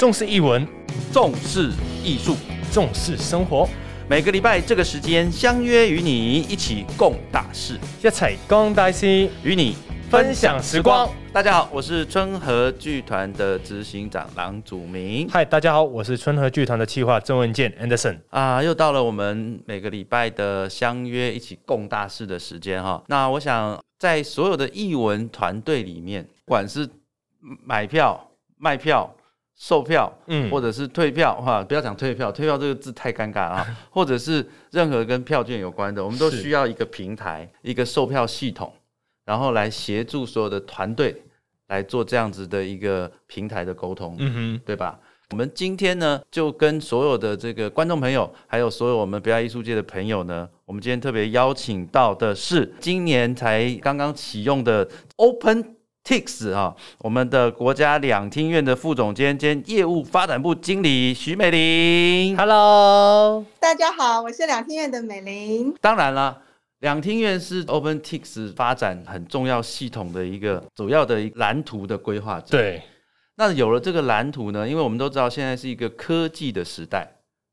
重视译文，重视艺术，重视生活。每个礼拜这个时间相约与你一起共大事，一齊共大事，与你分享时光。大家好，我是春和剧团的执行长郎祖明。嗨，大家好，我是春和剧团的企划郑文健 Anderson。啊，又到了我们每个礼拜的相约一起共大事的时间哈。那我想在所有的译文团队里面，不管是买票、卖票、售票，嗯或者是退票哈，不要讲退票，退票这个字太尴尬了啊，或者是任何跟票券有关的，我们都需要一个平台、一个售票系统，然后来协助所有的团队来做这样子的一个平台的沟通。嗯哼，对吧？我们今天呢，就跟所有的这个观众朋友，还有所有我们表演艺术界的朋友呢，我们今天特别邀请到的是今年才刚刚启用的 Open Tix 啊，我们的国家两厅院的副总监兼业务发展部经理徐美玲。Hello，大家好，我是两厅院的美玲。当然了。两厅院是 OpenTix 发展很重要系统的一个主要的蓝图的规划者。对，那有了这个蓝图呢，因为我们都知道现在是一个科技的时代，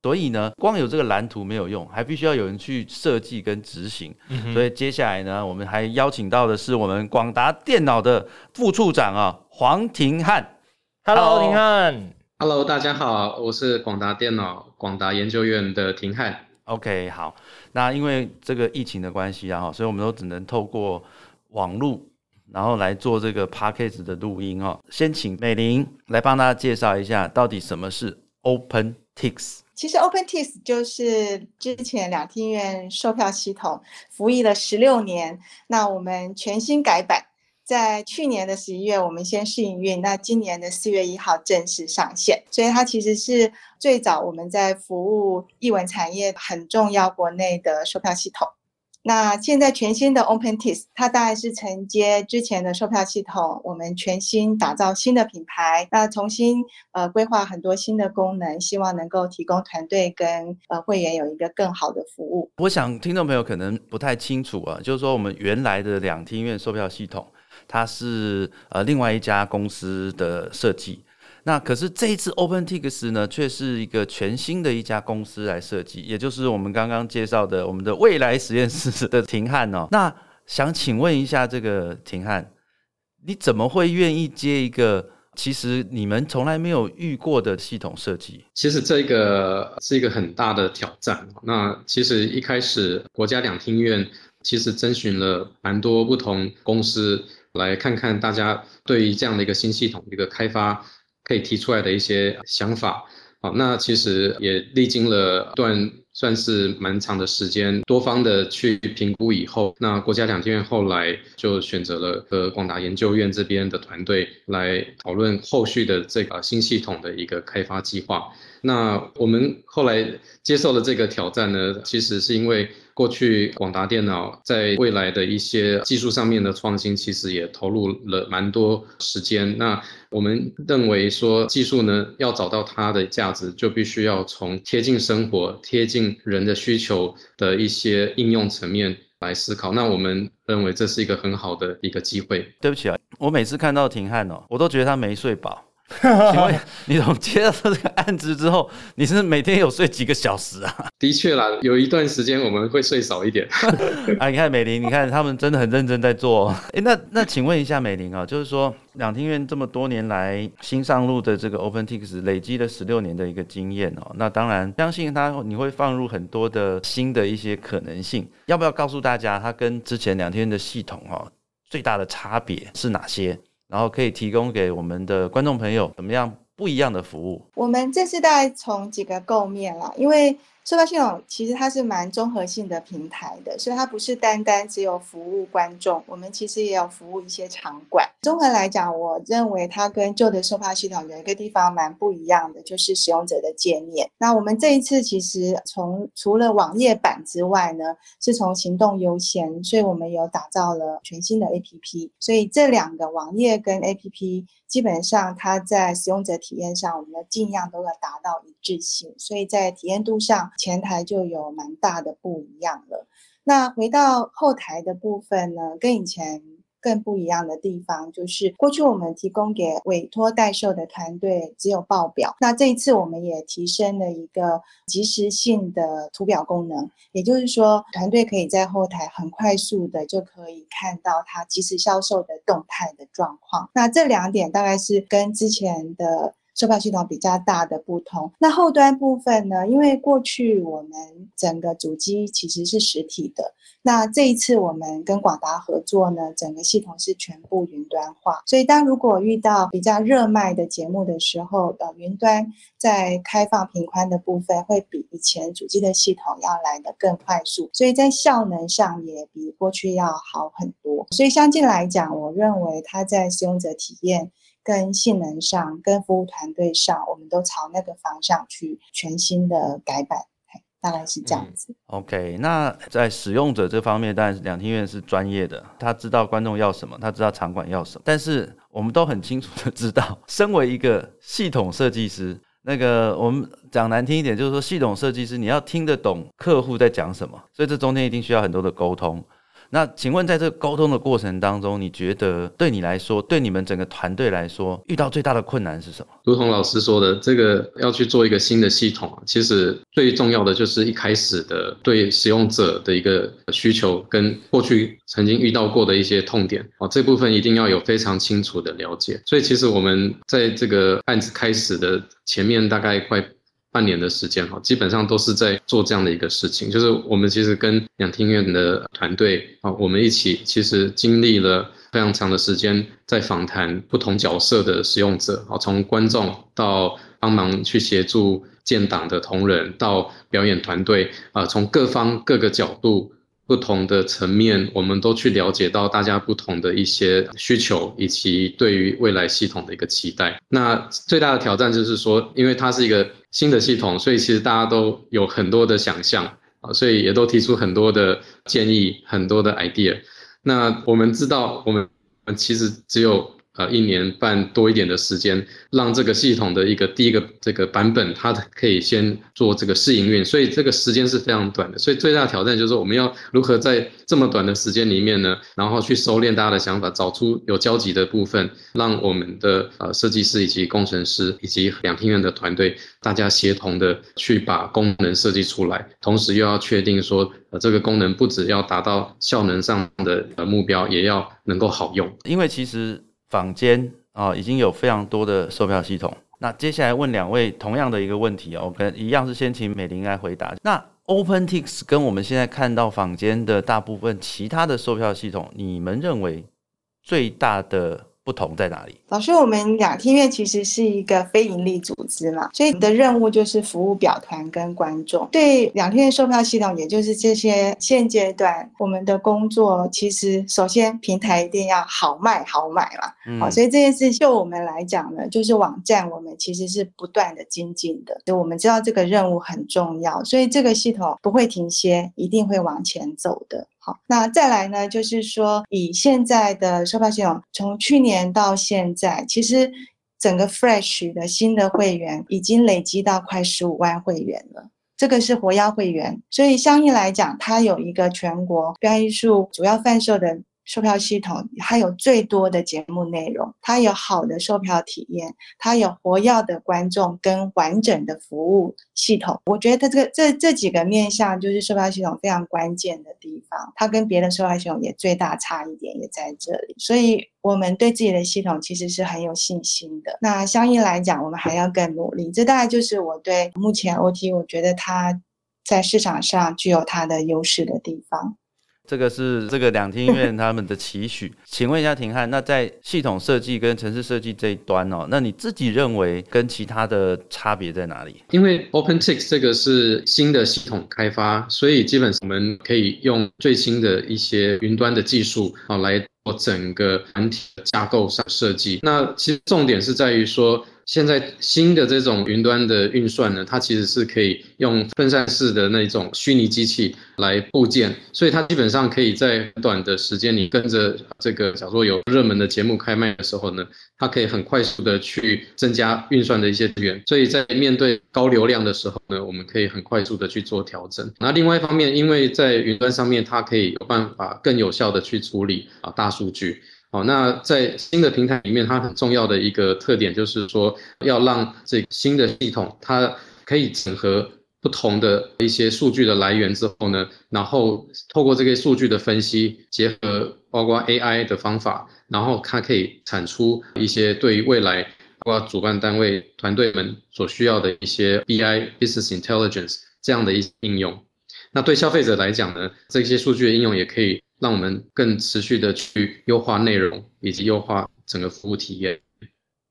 所以呢，光有这个蓝图没有用，还必须要有人去设计跟执行。嗯所以接下来呢，我们还邀请到的是我们广达电脑的副处长啊，黄廷汉。，Hello，Hello 林汉，Hello，大家好，我是广达电脑广达研究院的廷汉。OK，好，那因为这个疫情的关系啊，所以我们都只能透过网络，然后来做这个 p a c k a g e 的录音哦。先请美玲来帮大家介绍一下，到底什么是 OpenTix。其实 OpenTix 就是之前两厅院售票系统服役了十六年，那我们全新改版，在去年的十一月我们先试营运，那今年的四月一号正式上线，所以它其实是最早我们在服务艺文产业很重要国内的售票系统。那现在全新的 OpenTix，它大概是承接之前的售票系统，我们全新打造新的品牌，那重新呃规划很多新的功能，希望能够提供团队跟呃会员有一个更好的服务。我想听众朋友可能不太清楚啊，就是说我们原来的两厅院售票系统，它是呃另外一家公司的设计。那可是这一次 OpenTix 呢，却是一个全新的一家公司来设计，也就是我们刚刚介绍的我们的未来实验室的廷汉哦。那想请问一下这个廷汉，你怎么会愿意接一个其实你们从来没有遇过的系统设计？其实这个是一个很大的挑战。那其实一开始国家两厅院其实征询了蛮多不同公司，来看看大家对于这样的一个新系统一个开发可以提出来的一些想法。好，那其实也历经了段算是蛮长的时间，多方的去评估以后，那国家两厅院后来就选择了和广达研究院这边的团队来讨论后续的这个新系统的一个开发计划。那我们后来接受了这个挑战呢，其实是因为过去广达电脑在未来的一些技术上面的创新，其实也投入了蛮多时间。那我们认为说，技术呢要找到它的价值，就必须要从贴近生活、贴近人的需求的一些应用层面来思考。那我们认为这是一个很好的一个机会。对不起啊，我每次看到廷汉哦，我都觉得他没睡饱。请问 你从接到这个案子之后，你是每天有睡几个小时啊？的确啦，有一段时间我们会睡少一点。啊，你看美玲，你看他们真的很认真在做。哎，那那请问一下美玲啊，就是说两厅院这么多年来新上路的这个 OpenTix 累积了十六年的一个经验哦，那当然相信它你会放入很多的新的一些可能性。要不要告诉大家它跟之前两厅院的系统哦最大的差别是哪些？然后可以提供给我们的观众朋友怎么样不一样的服务？我们这次大概从几个构面啦，因为售票系统其实它是蛮综合性的平台的，所以它不是单单只有服务观众，我们其实也有服务一些场馆。综合来讲，我认为它跟旧的售票系统有一个地方蛮不一样的，就是使用者的界面。那我们这一次其实从除了网页版之外呢，是从行动优先，所以我们有打造了全新的 APP，所以这两个网页跟 APP 基本上它在使用者体验上，我们的尽量都要达到一致性，所以在体验度上，前台就有蛮大的不一样了。那回到后台的部分呢，跟以前。更不一样的地方，就是过去我们提供给委托代售的团队只有报表，那这一次我们也提升了一个即时性的图表功能，也就是说，团队可以在后台很快速的就可以看到它即时销售的动态的状况。那这两点大概是跟之前的。售票系统比较大的不同，那后端部分呢？因为过去我们整个主机其实是实体的，那这一次我们跟广达合作呢，整个系统是全部云端化，所以当如果遇到比较热卖的节目的时候，呃，云端在开放频宽的部分会比以前主机的系统要来的更快速，所以在效能上也比过去要好很多。所以相近来讲，我认为它在使用者体验。跟性能上，跟服务团队上，我们都朝那个方向去全新的改版，大概是这样子。OK，那在使用者这方面，当然两厅院是专业的，他知道观众要什么，他知道场馆要什么。但是我们都很清楚的知道，身为一个系统设计师，那个我们讲难听一点，就是说系统设计师你要听得懂客户在讲什么，所以这中间一定需要很多的沟通。那请问，在这个沟通的过程当中，你觉得对你来说，对你们整个团队来说，遇到最大的困难是什么？如同老师说的，这个要去做一个新的系统，其实最重要的就是一开始的对使用者的一个需求，跟过去曾经遇到过的一些痛点哦，这部分一定要有非常清楚的了解。所以，其实我们在这个案子开始的前面，大概快。半年的时间哈，基本上都是在做这样的一个事情，就是我们其实跟两厅院的团队啊，我们一起其实经历了非常长的时间，在访谈不同角色的使用者啊，从观众到帮忙去协助建档的同仁，到表演团队啊，从各方各个角度。不同的层面，我们都去了解到大家不同的一些需求，以及对于未来系统的一个期待。那最大的挑战就是说，因为它是一个新的系统，所以其实大家都有很多的想象啊，所以也都提出很多的建议，很多的 idea。那我们知道，我们其实只有。呃，一年半多一点的时间，让这个系统的一个第一个这个版本，它可以先做这个试营运，所以这个时间是非常短的。所以最大的挑战就是我们要如何在这么短的时间里面呢，然后去收敛大家的想法，找出有交集的部分，让我们的呃设计师以及工程师以及两厅院的团队，大家协同的去把功能设计出来，同时又要确定说，呃，这个功能不只要达到效能上的呃目标，也要能够好用。因为其实。坊间啊，已经有非常多的售票系统。那接下来问两位同样的一个问题哦，跟一样是先请美玲来回答。那 OpenTix 跟我们现在看到坊间的大部分其他的售票系统，你们认为最大的？不同在哪里？老师，我们两厅院其实是一个非营利组织嘛，所以你的任务就是服务表团跟观众。对两厅院售票系统，也就是这些现阶段我们的工作，其实首先平台一定要好卖好买嘛。好，所以这件事就我们来讲呢，就是网站我们其实是不断的精进的。就我们知道这个任务很重要，所以这个系统不会停歇，一定会往前走的。那再来呢，就是说，以现在的售票系统，从去年到现在，其实整个 Fresh 的新的会员已经累积到快十五万会员了。这个是活跃会员，所以相应来讲，它有一个全国表演艺术主要贩售的。售票系统它有最多的节目内容，它有好的售票体验，它有活跃的观众跟完整的服务系统。我觉得它这个这这几个面向就是售票系统非常关键的地方。它跟别的售票系统也最大差一点也在这里，所以我们对自己的系统其实是很有信心的。那相应来讲，我们还要更努力。这大概就是我对目前 OT 我觉得它在市场上具有它的优势的地方。这个是这个两厅院他们的期许，请问一下廷汉，那在系统设计跟城市设计这一端哦，那你自己认为跟其他的差别在哪里？因为 OpenText 这个是新的系统开发，所以基本上我们可以用最新的一些云端的技术啊来做整个软体架构上设计。那其实重点是在于说。现在新的这种云端的运算呢，它其实是可以用分散式的那种虚拟机器来部件，所以它基本上可以在短的时间里跟着这个，假如说有热门的节目开卖的时候呢，它可以很快速的去增加运算的一些资源，所以在面对高流量的时候呢，我们可以很快速的去做调整。那另外一方面，因为在云端上面，它可以有办法更有效的去处理啊大数据。好，那在新的平台里面，它很重要的一个特点就是说，要让这新的系统它可以整合不同的一些数据的来源之后呢，然后透过这个数据的分析，结合包括 AI 的方法，然后它可以产出一些对于未来包括主办单位团队们所需要的一些 BI business intelligence 这样的一应用。那对消费者来讲呢，这些数据的应用也可以。让我们更持续的去优化内容，以及优化整个服务体验。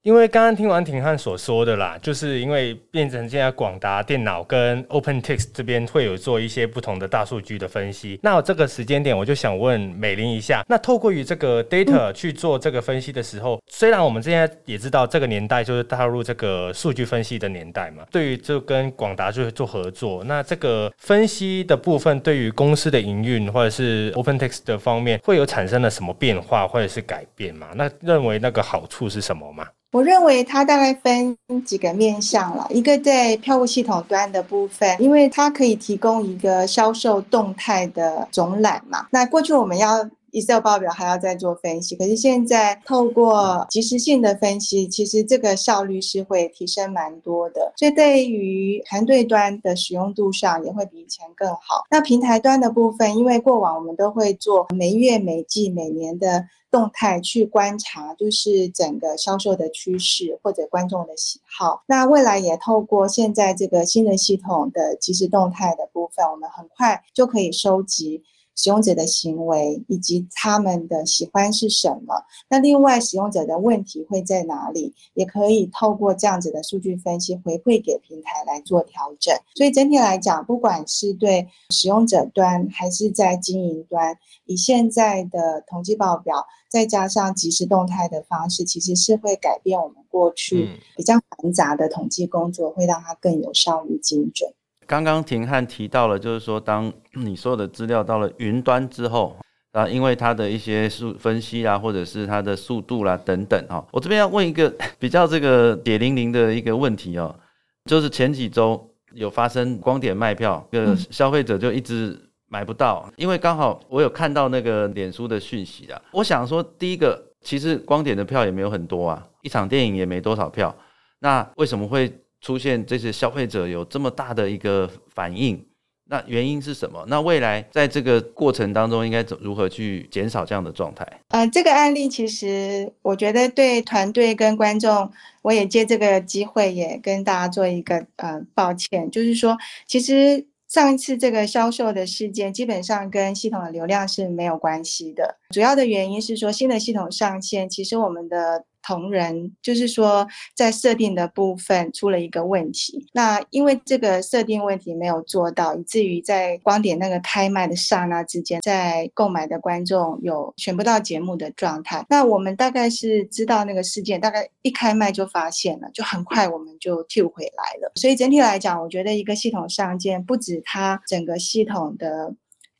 因为刚刚听完廷汉所说的啦，就是因为变成现在广达电脑跟 OpenText 这边会有做一些不同的大数据的分析。那这个时间点，我就想问美玲一下，那透过于这个 data 去做这个分析的时候，虽然我们现在也知道这个年代就是踏入这个数据分析的年代嘛，对于就跟广达就做合作，那这个分析的部分对于公司的营运或者是 OpenText 的方面会有产生了什么变化或者是改变吗？那认为那个好处是什么吗？我认为它大概分几个面向了，一个在票务系统端的部分，因为它可以提供一个销售动态的总览嘛。那过去我们要 Excel 报表还要再做分析，可是现在透过即时性的分析，其实这个效率是会提升蛮多的，所以对于团队端的使用度上也会比以前更好。那平台端的部分，因为过往我们都会做每月、每季、每年的。动态去观察，就是整个销售的趋势或者观众的喜好。那未来也透过现在这个新的系统的即时动态的部分，我们很快就可以收集。使用者的行为以及他们的喜欢是什么？那另外使用者的问题会在哪里？也可以透过这样子的数据分析回馈给平台来做调整。所以整体来讲，不管是对使用者端还是在经营端，以现在的统计报表再加上即时动态的方式，其实是会改变我们过去比较繁杂的统计工作，会让它更有效率、精准。刚刚廷汉提到了，就是说，当 你所有的资料到了云端之后，啊，因为它的一些数分析啊，或者是它的速度啦等等，哈，我这边要问一个 比较这个血淋淋的一个问题哦，就是前几周有发生光点卖票，个消费者就一直买不到，因为刚好我有看到那个脸书的讯息啊，我想说，第一个，其实光点的票也没有很多啊，一场电影也没多少票，那为什么会？出现这些消费者有这么大的一个反应，那原因是什么？那未来在这个过程当中应该怎如何去减少这样的状态？呃，这个案例其实我觉得对团队跟观众，我也借这个机会也跟大家做一个呃抱歉，就是说，其实上一次这个销售的事件基本上跟系统的流量是没有关系的，主要的原因是说新的系统上线，其实我们的。同仁就是说，在设定的部分出了一个问题。那因为这个设定问题没有做到，以至于在光点那个开卖的刹那之间，在购买的观众有选不到节目的状态。那我们大概是知道那个事件，大概一开卖就发现了，就很快我们就 Q 回来了。所以整体来讲，我觉得一个系统上线，不止它整个系统的。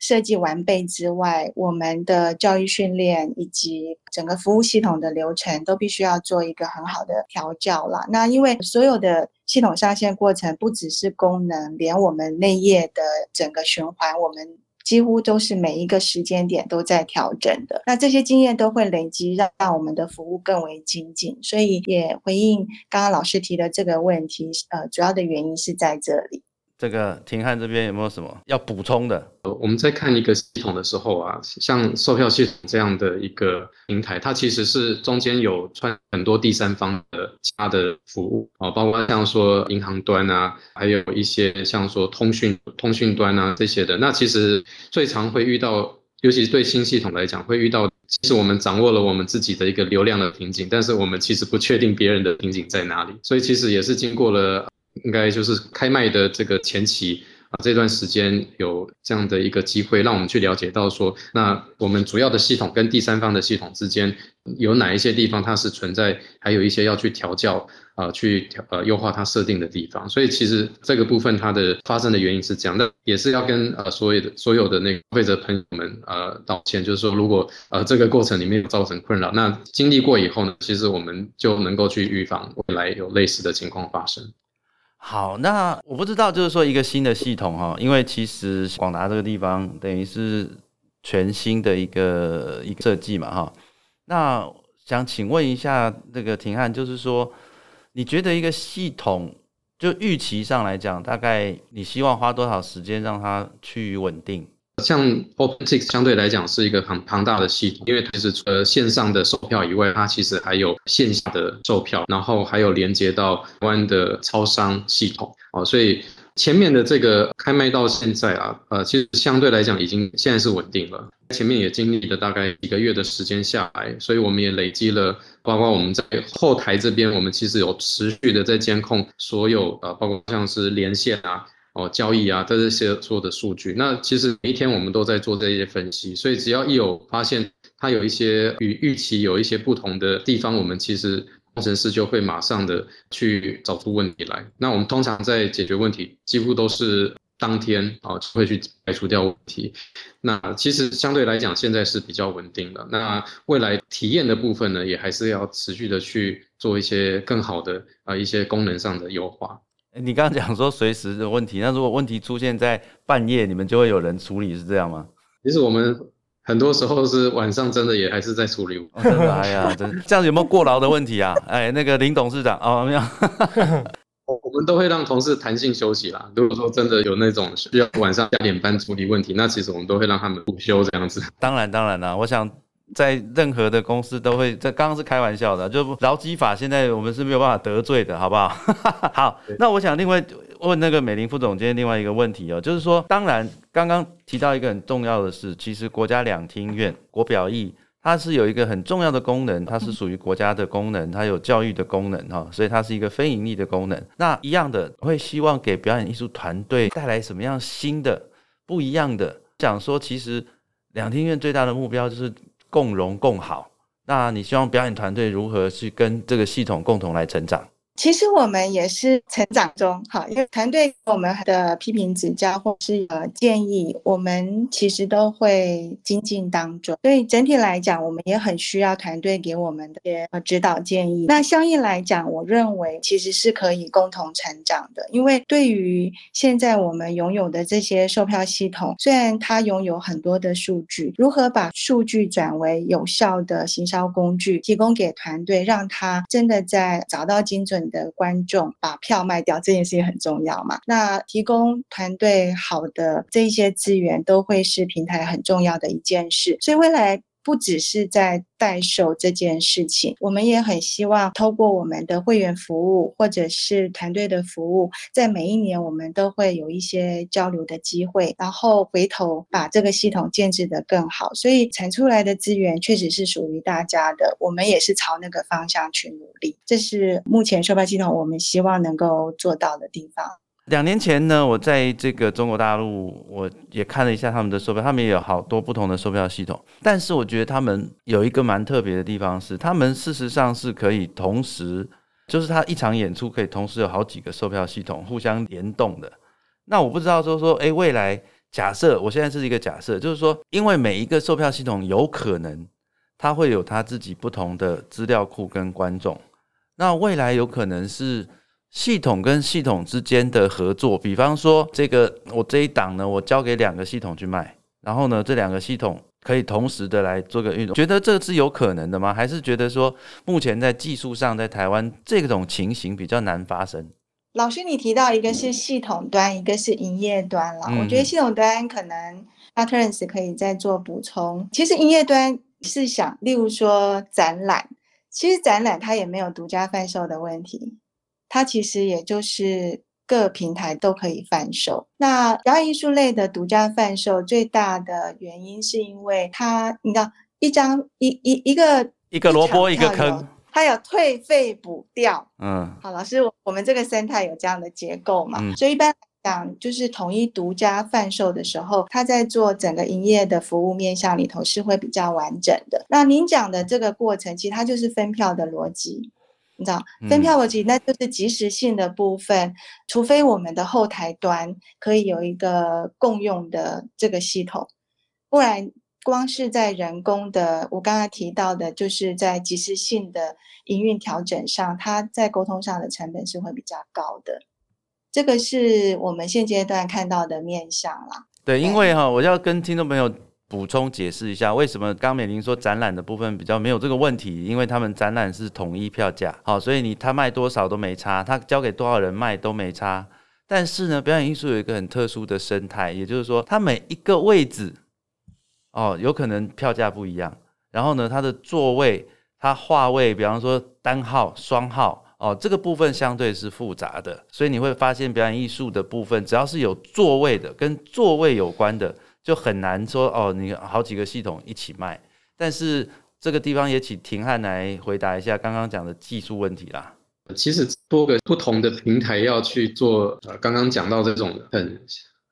设计完备之外，我们的教育训练以及整个服务系统的流程都必须要做一个很好的调教了。那因为所有的系统上线过程不只是功能，连我们内页的整个循环，我们几乎都是每一个时间点都在调整的。那这些经验都会累积，让让我们的服务更为精进。所以也回应刚刚老师提的这个问题，呃，主要的原因是在这里。这个廷汉这边有没有什么要补充的？呃我们在看一个系统的时候啊，像售票系统这样的一个平台，它其实是中间有串很多第三方的其他的服务啊，包括像说银行端啊，还有一些像说通讯通讯端啊这些的。那其实最常会遇到，尤其是对新系统来讲，会遇到，其实我们掌握了我们自己的一个流量的瓶颈，但是我们其实不确定别人的瓶颈在哪里，所以其实也是经过了。应该就是开卖的这个前期啊，这段时间有这样的一个机会，让我们去了解到说，那我们主要的系统跟第三方的系统之间有哪一些地方它是存在，还有一些要去调教啊，去调呃优化它设定的地方。所以其实这个部分它的发生的原因是这样，那也是要跟呃所有的所有的那个消费者朋友们呃道歉，就是说如果呃这个过程里面造成困扰，那经历过以后呢，其实我们就能够去预防未来有类似的情况发生。好，那我不知道，就是说一个新的系统哈，因为其实广达这个地方等于是全新的一个一个设计嘛哈。那想请问一下这个廷汉，就是说，你觉得一个系统就预期上来讲，大概你希望花多少时间让它趋于稳定？像 OPTIC 相对来讲是一个很庞大的系统，因为其实除了线上的售票以外，它其实还有线下的售票，然后还有连接到台湾的超商系统哦，所以前面的这个开卖到现在啊，呃，其实相对来讲已经现在是稳定了。前面也经历了大概几个月的时间下来，所以我们也累积了，包括我们在后台这边，我们其实有持续的在监控所有呃，包括像是连线啊。哦，交易啊，这些所有的数据，那其实每一天我们都在做这些分析，所以只要一有发现它有一些与预期有一些不同的地方，我们其实工程师就会马上的去找出问题来。那我们通常在解决问题，几乎都是当天啊会去排除掉问题。那其实相对来讲，现在是比较稳定的。那未来体验的部分呢，也还是要持续的去做一些更好的啊一些功能上的优化。你刚刚讲说随时的问题，那如果问题出现在半夜，你们就会有人处理，是这样吗？其实我们很多时候是晚上，真的也还是在处理。真的，哎呀，真这样有没有过劳的问题啊？哎，那个林董事长哦，没有。我们都会让同事弹性休息啦。如果说真的有那种需要晚上加点班处理问题，那其实我们都会让他们午休这样子。当然，当然啦，我想。在任何的公司都会，这刚刚是开玩笑的，就劳基法现在我们是没有办法得罪的，好不好？好，那我想另外问那个美林副总监另外一个问题哦，就是说，当然刚刚提到一个很重要的事，其实国家两厅院国表艺它是有一个很重要的功能，它是属于国家的功能，它有教育的功能哈，所以它是一个非盈利的功能。那一样的会希望给表演艺术团队带来什么样新的不一样的？讲说，其实两厅院最大的目标就是。共荣共好，那你希望表演团队如何去跟这个系统共同来成长？其实我们也是成长中，好，因为团队给我们的批评指教或是呃建议，我们其实都会精进当中。所以整体来讲，我们也很需要团队给我们的呃指导建议。那相应来讲，我认为其实是可以共同成长的。因为对于现在我们拥有的这些售票系统，虽然它拥有很多的数据，如何把数据转为有效的行销工具，提供给团队，让他真的在找到精准。的观众把票卖掉这件事情很重要嘛？那提供团队好的这一些资源，都会是平台很重要的一件事。所以未来。不只是在代售这件事情，我们也很希望透过我们的会员服务或者是团队的服务，在每一年我们都会有一些交流的机会，然后回头把这个系统建制的更好。所以产出来的资源确实是属于大家的，我们也是朝那个方向去努力。这是目前售票系统我们希望能够做到的地方。两年前呢，我在这个中国大陆，我也看了一下他们的售票，他们也有好多不同的售票系统。但是我觉得他们有一个蛮特别的地方是，他们事实上是可以同时，就是他一场演出可以同时有好几个售票系统互相联动的。那我不知道说说，哎，未来假设我现在是一个假设，就是说，因为每一个售票系统有可能它会有它自己不同的资料库跟观众，那未来有可能是。系统跟系统之间的合作，比方说这个我这一档呢，我交给两个系统去卖，然后呢，这两个系统可以同时的来做个运动，觉得这是有可能的吗？还是觉得说目前在技术上在台湾这种情形比较难发生？老师，你提到一个是系统端，一个是营业端了。我觉得系统端可能 a t e r n c e 可以再做补充。其实营业端是想，例如说展览，其实展览它也没有独家贩售的问题。它其实也就是各平台都可以贩售。那表演艺术类的独家贩售最大的原因，是因为它，你知道，一张一一一个一个萝卜一个坑，它有退费补掉。嗯，好，老师，我们这个生态有这样的结构嘛？所以一般来讲，就是统一独家贩售的时候，它在做整个营业的服务面向里头是会比较完整的。那您讲的这个过程，其实它就是分票的逻辑。你知道分票逻辑，那就是即时性的部分，除非我们的后台端可以有一个共用的这个系统，不然光是在人工的，我刚刚提到的，就是在即时性的营运调整上，它在沟通上的成本是会比较高的。这个是我们现阶段看到的面向啦。对，因为哈，我要跟听众朋友补充解释一下，为什么刚美玲说展览的部分比较没有这个问题？因为他们展览是统一票价，好，所以你他卖多少都没差，他交给多少人卖都没差。但是呢，表演艺术有一个很特殊的生态，也就是说，它每一个位置，哦，有可能票价不一样。然后呢，它的座位、它画位，比方说单号、双号，哦，这个部分相对是复杂的。所以你会发现，表演艺术的部分，只要是有座位的、跟座位有关的，就很难说哦，你好几个系统一起卖。但是这个地方也请廷汉来回答一下刚刚讲的技术问题啦。其实多个不同的平台要去做，呃，刚刚讲到这种很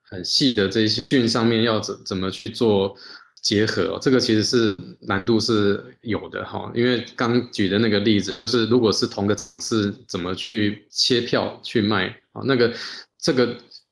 很细的这些讯上面要怎怎么去做结合，这个其实是难度是有的哈。因为刚举的那个例子，就是如果是同个是怎么去切票去卖啊，那个这个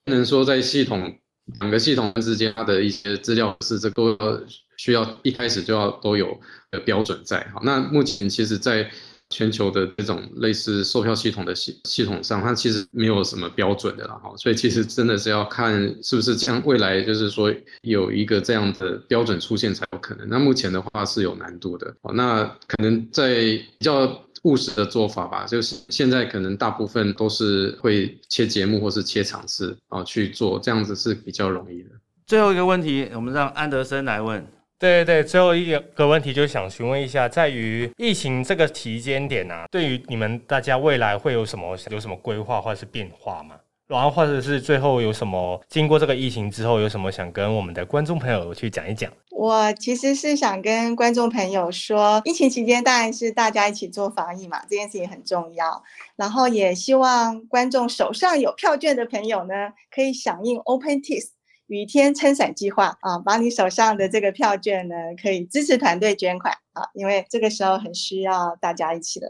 不能说在系统两个系统之间它的一些资料是这个需要一开始就要都有的标准在哈。那目前其实，在全球的这种类似售票系统的系系统上，它其实没有什么标准的了，哈，所以其实真的是要看是不是像未来就是说有一个这样的标准出现才有可能。那目前的话是有难度的，哦，那可能在比较务实的做法吧，就是现在可能大部分都是会切节目或是切场次啊去做，这样子是比较容易的。最后一个问题，我们让安德森来问。对对对，最后一个问题就想询问一下，在于疫情这个期间点啊，对于你们大家未来会有什么有什么规划或者是变化吗？然后或者是最后有什么经过这个疫情之后有什么想跟我们的观众朋友去讲一讲？我其实是想跟观众朋友说，疫情期间当然是大家一起做防疫嘛，这件事情很重要。然后也希望观众手上有票券的朋友呢，可以响应 OpenTix。雨天撑伞计划啊，把你手上的这个票券呢，可以支持团队捐款啊，因为这个时候很需要大家一起来。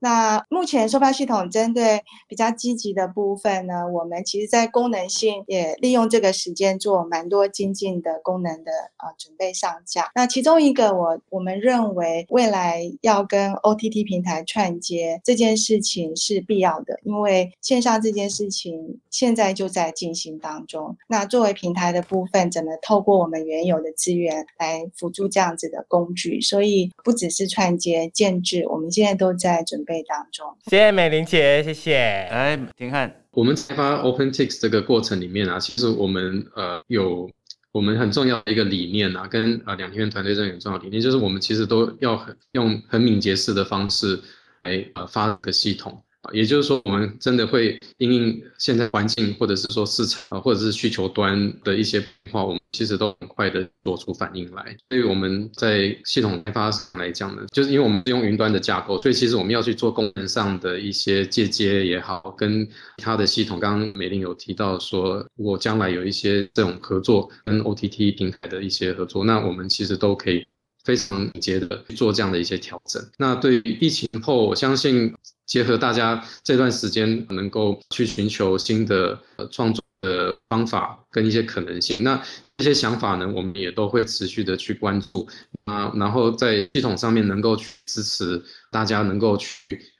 那目前售票系统针对比较积极的部分呢，我们其实在功能性也利用这个时间做蛮多精进的功能的啊，准备上架。那其中一个我我们认为未来要跟 OTT 平台串接这件事情是必要的，因为线上这件事情现在就在进行当中。那作为平台的部分，怎么透过我们原有的资源来辅助这样子的工具？所以不只是串接建制，我们现在都在准。备当中，谢谢美玲姐，谢谢。哎，婷汉，我们开发 Open TeX 这个过程里面啊，其实我们呃有我们很重要的一个理念啊，跟呃两天团队这很重要理念，就是我们其实都要很用很敏捷式的方式来呃发个系统。也就是说，我们真的会因应现在环境，或者是说市场，或者是需求端的一些变化，我们其实都很快的做出反应来。所以我们在系统开发上来讲呢，就是因为我们是用云端的架构，所以其实我们要去做功能上的一些借接也好，跟其他的系统，刚刚美玲有提到说，如果将来有一些这种合作，跟 OTT 平台的一些合作，那我们其实都可以非常敏捷的做这样的一些调整。那对于疫情后，我相信。结合大家这段时间能够去寻求新的创作的方法跟一些可能性，那这些想法呢，我们也都会持续的去关注。啊，然后在系统上面能够去支持大家能够去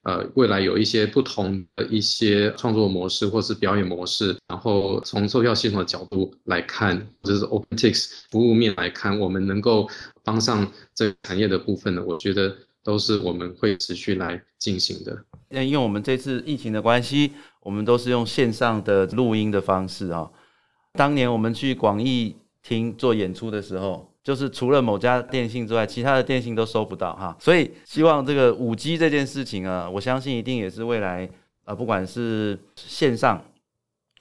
呃未来有一些不同的一些创作模式或是表演模式，然后从售票系统的角度来看，就是 OpenTix 服务面来看，我们能够帮上这个产业的部分呢，我觉得都是我们会持续来进行的。因为我们这次疫情的关系，我们都是用线上的录音的方式啊。当年我们去广义厅做演出的时候，就是除了某家电信之外，其他的电信都收不到哈。所以希望这个五 G 这件事情啊，我相信一定也是未来啊，不管是线上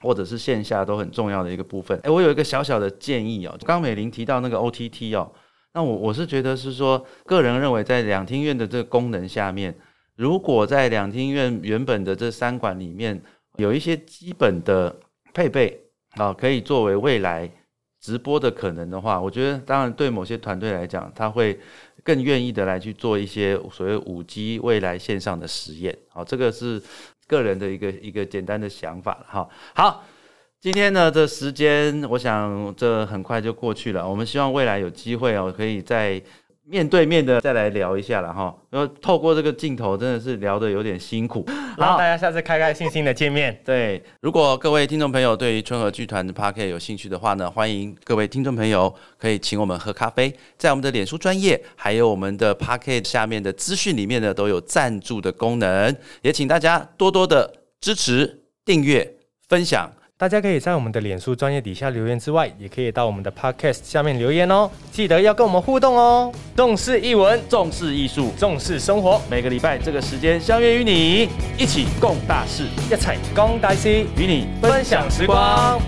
或者是线下都很重要的一个部分。哎，我有一个小小的建议哦，刚美玲提到那个 OTT 哦，那我我是觉得是说，个人认为在两厅院的这个功能下面。如果在两厅院原本的这三馆里面有一些基本的配备啊，可以作为未来直播的可能的话，我觉得当然对某些团队来讲，他会更愿意的来去做一些所谓五 G 未来线上的实验。好，这个是个人的一个一个简单的想法哈。好，今天呢这时间，我想这很快就过去了。我们希望未来有机会哦，可以再。面对面的再来聊一下了哈。然后透过这个镜头，真的是聊得有点辛苦。然后大家下次开开心心的见面。对，如果各位听众朋友对于春和剧团的 p a r k e 有兴趣的话呢，欢迎各位听众朋友可以请我们喝咖啡，在我们的脸书专业还有我们的 p a r k e 下面的资讯里面呢，都有赞助的功能，也请大家多多的支持、订阅、分享。大家可以在我们的脸书专业底下留言之外，也可以到我们的 Podcast 下面留言哦。记得要跟我们互动哦。重视译文，重视艺术，重视生活。每个礼拜这个时间相约与你一起共大事，一起共大事，与你分享时光。